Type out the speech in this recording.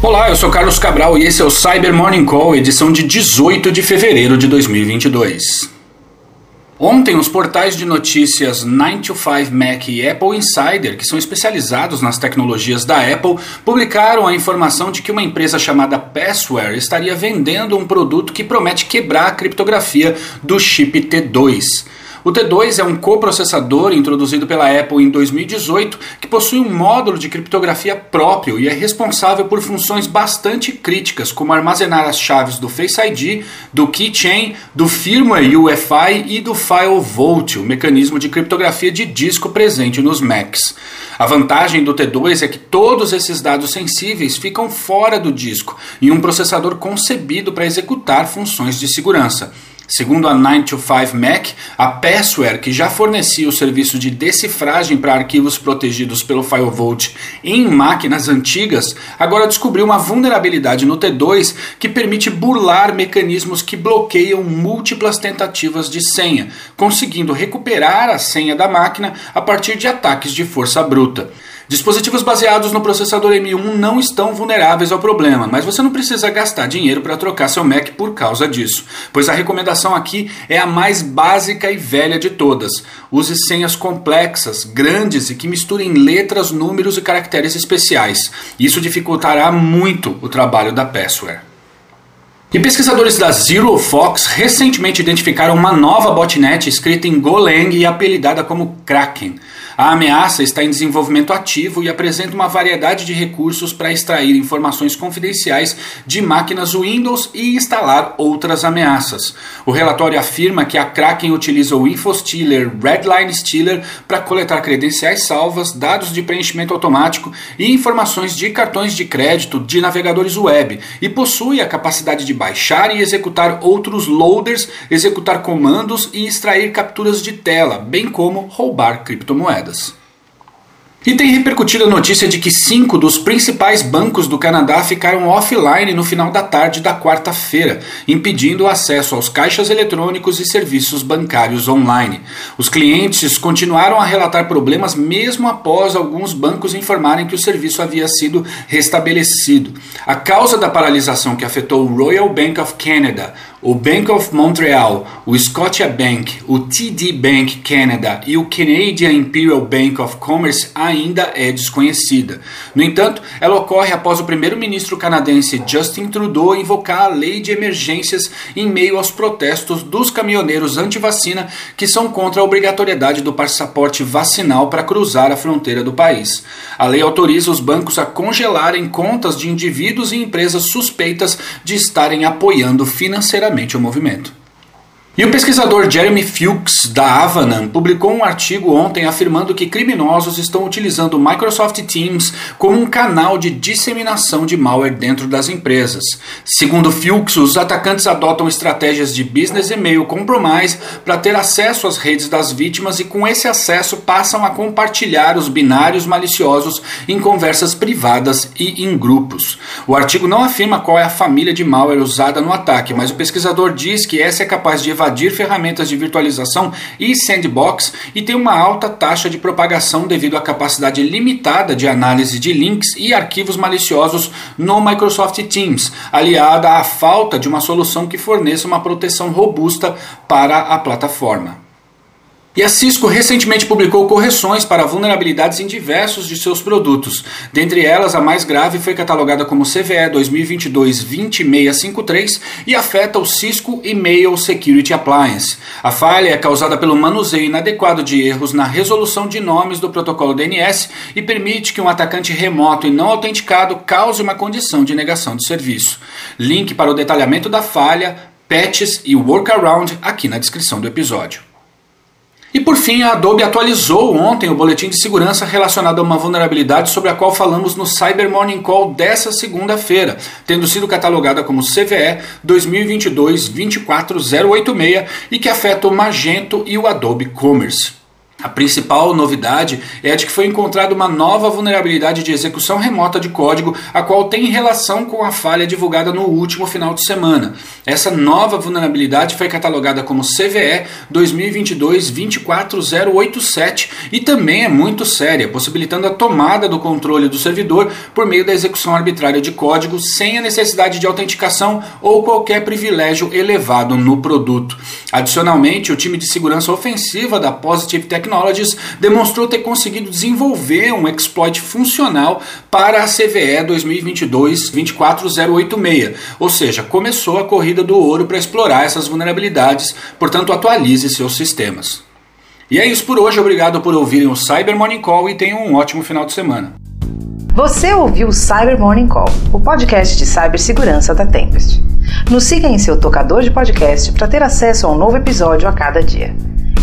Olá, eu sou Carlos Cabral e esse é o Cyber Morning Call, edição de 18 de fevereiro de 2022. Ontem, os portais de notícias 9to5Mac e Apple Insider, que são especializados nas tecnologias da Apple, publicaram a informação de que uma empresa chamada Passware estaria vendendo um produto que promete quebrar a criptografia do chip T2. O T2 é um coprocessador introduzido pela Apple em 2018 que possui um módulo de criptografia próprio e é responsável por funções bastante críticas, como armazenar as chaves do Face ID, do Keychain, do firmware UEFI e do File Vault, o mecanismo de criptografia de disco presente nos Macs. A vantagem do T2 é que todos esses dados sensíveis ficam fora do disco, em um processador concebido para executar funções de segurança. Segundo a 9to5Mac, a Passware, que já fornecia o serviço de decifragem para arquivos protegidos pelo FileVault em máquinas antigas, agora descobriu uma vulnerabilidade no T2 que permite burlar mecanismos que bloqueiam múltiplas tentativas de senha, conseguindo recuperar a senha da máquina a partir de ataques de força bruta. Dispositivos baseados no processador M1 não estão vulneráveis ao problema, mas você não precisa gastar dinheiro para trocar seu Mac por causa disso, pois a recomendação aqui é a mais básica e velha de todas. Use senhas complexas, grandes e que misturem letras, números e caracteres especiais. Isso dificultará muito o trabalho da Passware. E pesquisadores da Zero Fox recentemente identificaram uma nova botnet escrita em Golang e apelidada como Kraken. A ameaça está em desenvolvimento ativo e apresenta uma variedade de recursos para extrair informações confidenciais de máquinas Windows e instalar outras ameaças. O relatório afirma que a Kraken utiliza o InfoStealer Redline Stealer para coletar credenciais salvas, dados de preenchimento automático e informações de cartões de crédito de navegadores web e possui a capacidade de baixar e executar outros loaders, executar comandos e extrair capturas de tela, bem como roubar criptomoedas. E tem repercutido a notícia de que cinco dos principais bancos do Canadá ficaram offline no final da tarde da quarta-feira, impedindo o acesso aos caixas eletrônicos e serviços bancários online. Os clientes continuaram a relatar problemas mesmo após alguns bancos informarem que o serviço havia sido restabelecido. A causa da paralisação que afetou o Royal Bank of Canada, o Bank of Montreal, o Scotia Bank, o TD Bank Canada e o Canadian Imperial Bank of Commerce ainda é desconhecida. No entanto, ela ocorre após o primeiro-ministro canadense Justin Trudeau invocar a lei de emergências em meio aos protestos dos caminhoneiros anti-vacina que são contra a obrigatoriedade do passaporte vacinal para cruzar a fronteira do país. A lei autoriza os bancos a congelarem contas de indivíduos e empresas suspeitas de estarem apoiando financeiramente o movimento. E o pesquisador Jeremy Fuchs, da Avanan, publicou um artigo ontem afirmando que criminosos estão utilizando o Microsoft Teams como um canal de disseminação de malware dentro das empresas. Segundo Fuchs, os atacantes adotam estratégias de business email compromise para ter acesso às redes das vítimas e com esse acesso passam a compartilhar os binários maliciosos em conversas privadas e em grupos. O artigo não afirma qual é a família de malware usada no ataque, mas o pesquisador diz que essa é capaz de evadir invadir ferramentas de virtualização e sandbox e tem uma alta taxa de propagação devido à capacidade limitada de análise de links e arquivos maliciosos no Microsoft Teams, aliada à falta de uma solução que forneça uma proteção robusta para a plataforma. E a Cisco recentemente publicou correções para vulnerabilidades em diversos de seus produtos. Dentre elas, a mais grave foi catalogada como CVE 2022-20653 e afeta o Cisco Email Security Appliance. A falha é causada pelo manuseio inadequado de erros na resolução de nomes do protocolo DNS e permite que um atacante remoto e não autenticado cause uma condição de negação de serviço. Link para o detalhamento da falha, patches e workaround aqui na descrição do episódio. E por fim, a Adobe atualizou ontem o boletim de segurança relacionado a uma vulnerabilidade sobre a qual falamos no Cyber Morning Call dessa segunda-feira, tendo sido catalogada como CVE 2022-24086 e que afeta o Magento e o Adobe Commerce. A principal novidade é a de que foi encontrada uma nova vulnerabilidade de execução remota de código, a qual tem relação com a falha divulgada no último final de semana. Essa nova vulnerabilidade foi catalogada como CVE 2022-24087 e também é muito séria, possibilitando a tomada do controle do servidor por meio da execução arbitrária de código sem a necessidade de autenticação ou qualquer privilégio elevado no produto. Adicionalmente, o time de segurança ofensiva da Positive Technology Technologies demonstrou ter conseguido desenvolver um exploit funcional para a CVE 2022-24086, ou seja, começou a corrida do ouro para explorar essas vulnerabilidades, portanto, atualize seus sistemas. E é isso por hoje, obrigado por ouvirem o Cyber Morning Call e tenham um ótimo final de semana. Você ouviu o Cyber Morning Call, o podcast de cibersegurança da Tempest. Nos siga em seu tocador de podcast para ter acesso a um novo episódio a cada dia.